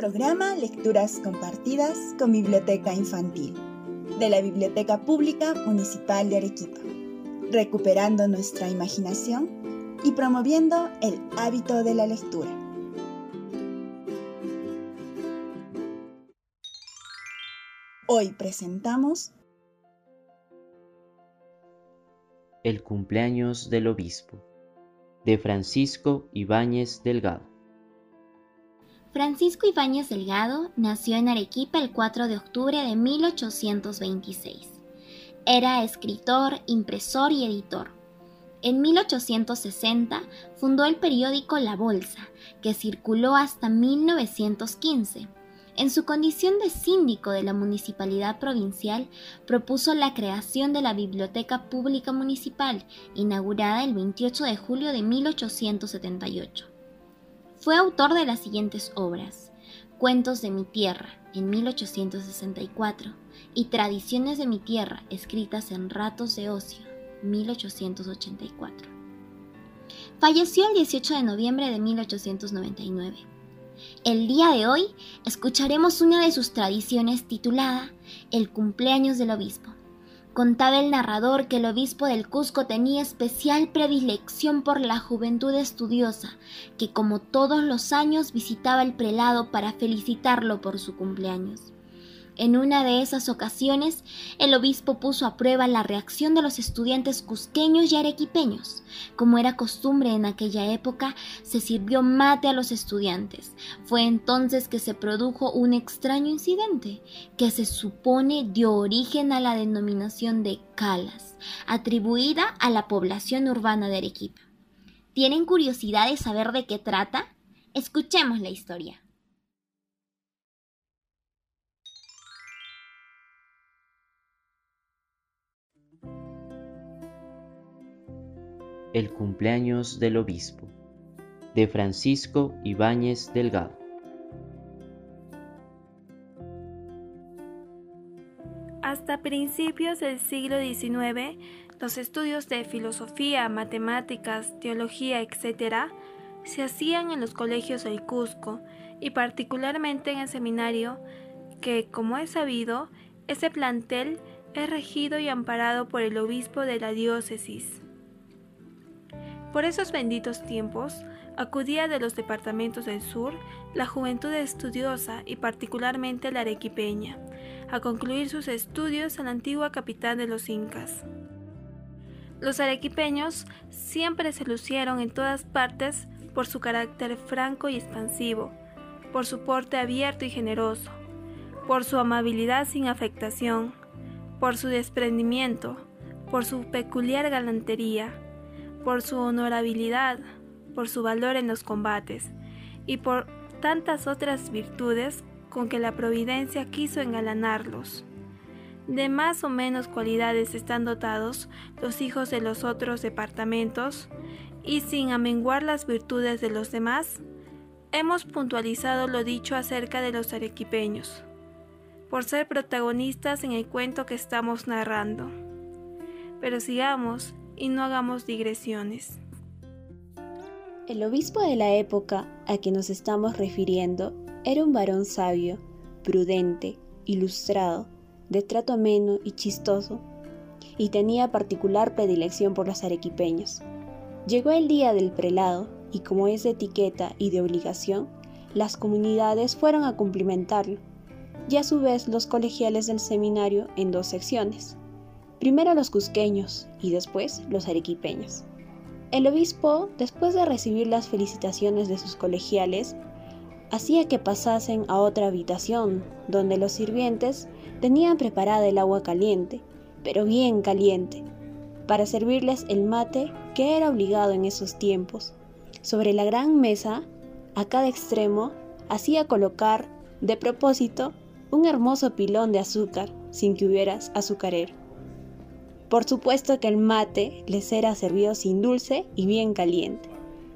programa Lecturas Compartidas con Biblioteca Infantil de la Biblioteca Pública Municipal de Arequipa, recuperando nuestra imaginación y promoviendo el hábito de la lectura. Hoy presentamos El cumpleaños del obispo de Francisco Ibáñez Delgado. Francisco Ibáñez Delgado nació en Arequipa el 4 de octubre de 1826. Era escritor, impresor y editor. En 1860 fundó el periódico La Bolsa, que circuló hasta 1915. En su condición de síndico de la municipalidad provincial, propuso la creación de la Biblioteca Pública Municipal, inaugurada el 28 de julio de 1878. Fue autor de las siguientes obras: Cuentos de mi tierra, en 1864, y Tradiciones de mi tierra, escritas en Ratos de Ocio, 1884. Falleció el 18 de noviembre de 1899. El día de hoy escucharemos una de sus tradiciones titulada El cumpleaños del obispo. Contaba el narrador que el obispo del Cusco tenía especial predilección por la juventud estudiosa, que como todos los años visitaba el prelado para felicitarlo por su cumpleaños. En una de esas ocasiones, el obispo puso a prueba la reacción de los estudiantes cusqueños y arequipeños. Como era costumbre en aquella época, se sirvió mate a los estudiantes. Fue entonces que se produjo un extraño incidente, que se supone dio origen a la denominación de Calas, atribuida a la población urbana de Arequipa. ¿Tienen curiosidad de saber de qué trata? Escuchemos la historia. El cumpleaños del obispo de Francisco Ibáñez Delgado. Hasta principios del siglo XIX, los estudios de filosofía, matemáticas, teología, etc., se hacían en los colegios del Cusco y particularmente en el seminario que, como es sabido, ese plantel es regido y amparado por el obispo de la diócesis. Por esos benditos tiempos, acudía de los departamentos del sur la juventud estudiosa y particularmente la arequipeña, a concluir sus estudios en la antigua capital de los incas. Los arequipeños siempre se lucieron en todas partes por su carácter franco y expansivo, por su porte abierto y generoso, por su amabilidad sin afectación, por su desprendimiento, por su peculiar galantería, por su honorabilidad, por su valor en los combates y por tantas otras virtudes con que la providencia quiso engalanarlos. De más o menos cualidades están dotados los hijos de los otros departamentos y sin amenguar las virtudes de los demás, hemos puntualizado lo dicho acerca de los arequipeños, por ser protagonistas en el cuento que estamos narrando. Pero sigamos y no hagamos digresiones. El obispo de la época a que nos estamos refiriendo era un varón sabio, prudente, ilustrado, de trato ameno y chistoso, y tenía particular predilección por los arequipeños. Llegó el día del prelado, y como es de etiqueta y de obligación, las comunidades fueron a cumplimentarlo, y a su vez los colegiales del seminario en dos secciones, primero los cusqueños y después los arequipeños. El obispo, después de recibir las felicitaciones de sus colegiales, hacía que pasasen a otra habitación, donde los sirvientes tenían preparada el agua caliente, pero bien caliente, para servirles el mate que era obligado en esos tiempos. Sobre la gran mesa, a cada extremo, hacía colocar, de propósito, un hermoso pilón de azúcar, sin que hubieras azucarero. Por supuesto que el mate les era servido sin dulce y bien caliente,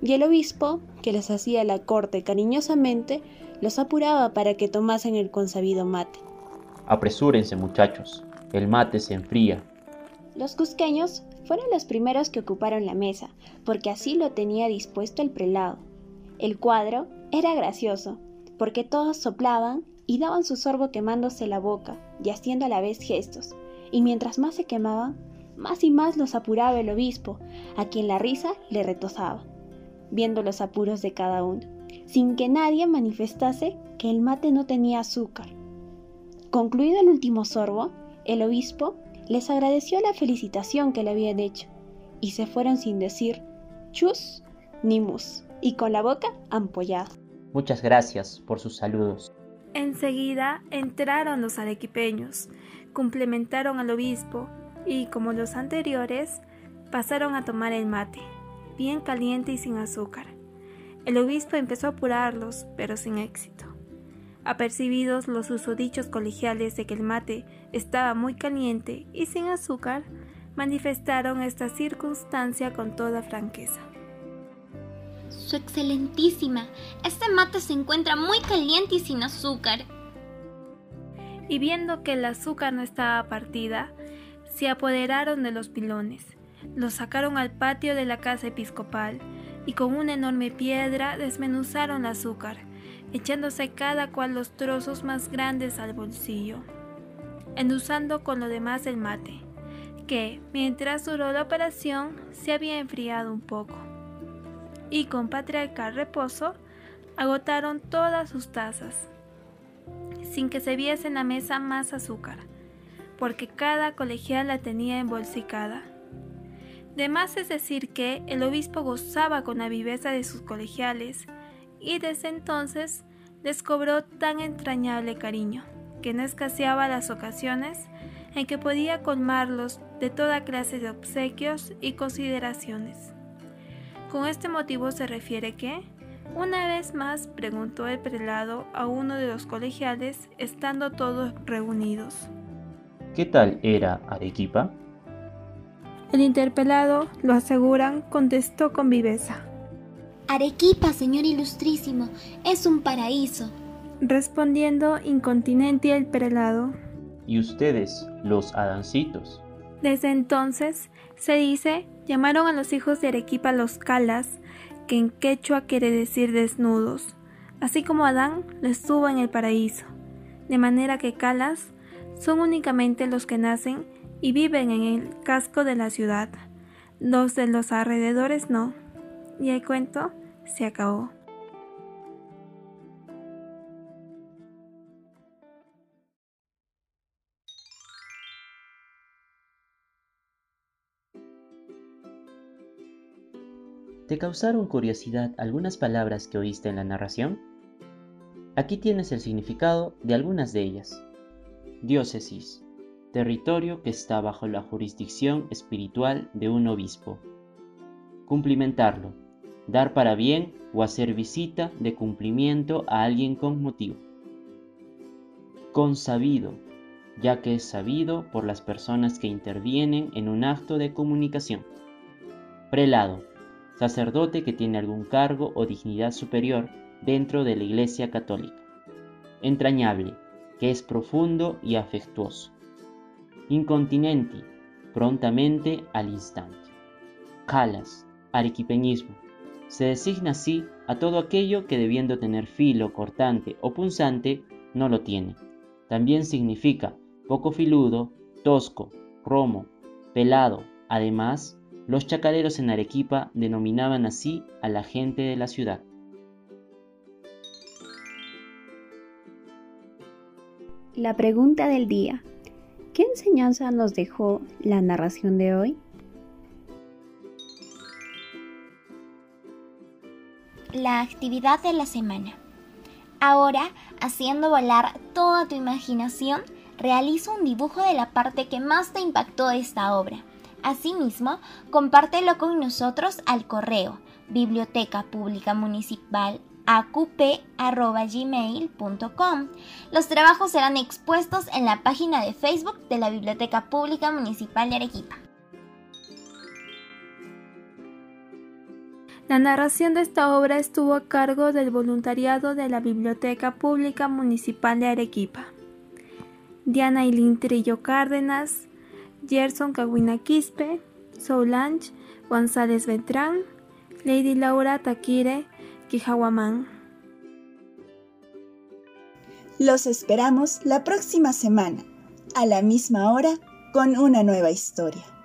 y el obispo, que les hacía la corte cariñosamente, los apuraba para que tomasen el consabido mate. Apresúrense muchachos, el mate se enfría. Los cusqueños fueron los primeros que ocuparon la mesa, porque así lo tenía dispuesto el prelado. El cuadro era gracioso. porque todos soplaban y daban su sorbo quemándose la boca y haciendo a la vez gestos, y mientras más se quemaban, más y más los apuraba el obispo, a quien la risa le retozaba, viendo los apuros de cada uno, sin que nadie manifestase que el mate no tenía azúcar. Concluido el último sorbo, el obispo les agradeció la felicitación que le habían hecho, y se fueron sin decir chus ni mus, y con la boca ampollada. Muchas gracias por sus saludos. Enseguida entraron los arequipeños, complementaron al obispo y, como los anteriores, pasaron a tomar el mate, bien caliente y sin azúcar. El obispo empezó a apurarlos, pero sin éxito. Apercibidos los usodichos colegiales de que el mate estaba muy caliente y sin azúcar, manifestaron esta circunstancia con toda franqueza. Su excelentísima, este mate se encuentra muy caliente y sin azúcar. Y viendo que el azúcar no estaba partida, se apoderaron de los pilones, los sacaron al patio de la casa episcopal y con una enorme piedra desmenuzaron el azúcar, echándose cada cual los trozos más grandes al bolsillo, endulzando con lo demás el mate, que, mientras duró la operación, se había enfriado un poco. Y con patriarcal reposo, agotaron todas sus tazas, sin que se viese en la mesa más azúcar porque cada colegial la tenía embolsicada. De más es decir que el obispo gozaba con la viveza de sus colegiales y desde entonces les cobró tan entrañable cariño que no escaseaba las ocasiones en que podía colmarlos de toda clase de obsequios y consideraciones. Con este motivo se refiere que, una vez más preguntó el prelado a uno de los colegiales estando todos reunidos. ¿Qué tal era Arequipa? El interpelado, lo aseguran, contestó con viveza. Arequipa, señor ilustrísimo, es un paraíso. Respondiendo incontinente el prelado. ¿Y ustedes, los adancitos? Desde entonces, se dice, llamaron a los hijos de Arequipa los calas, que en quechua quiere decir desnudos, así como Adán lo estuvo en el paraíso, de manera que calas son únicamente los que nacen y viven en el casco de la ciudad. Los de los alrededores no. Y el cuento se acabó. ¿Te causaron curiosidad algunas palabras que oíste en la narración? Aquí tienes el significado de algunas de ellas. Diócesis, territorio que está bajo la jurisdicción espiritual de un obispo. Cumplimentarlo, dar para bien o hacer visita de cumplimiento a alguien con motivo. Consabido, ya que es sabido por las personas que intervienen en un acto de comunicación. Prelado, sacerdote que tiene algún cargo o dignidad superior dentro de la Iglesia Católica. Entrañable, que es profundo y afectuoso. Incontinenti, prontamente al instante. Calas, arequipeñismo. Se designa así a todo aquello que debiendo tener filo, cortante o punzante, no lo tiene. También significa poco filudo, tosco, romo, pelado. Además, los chacaleros en Arequipa denominaban así a la gente de la ciudad. La pregunta del día. ¿Qué enseñanza nos dejó la narración de hoy? La actividad de la semana. Ahora, haciendo volar toda tu imaginación, realiza un dibujo de la parte que más te impactó de esta obra. Asimismo, compártelo con nosotros al correo biblioteca pública municipal aqp.gmail.com. Los trabajos serán expuestos en la página de Facebook de la Biblioteca Pública Municipal de Arequipa. La narración de esta obra estuvo a cargo del voluntariado de la Biblioteca Pública Municipal de Arequipa. Diana Ilín Trillo Cárdenas, Gerson Caguina Quispe, Solange González Beltrán, Lady Laura Taquire Quijahuamán. Los esperamos la próxima semana, a la misma hora, con una nueva historia.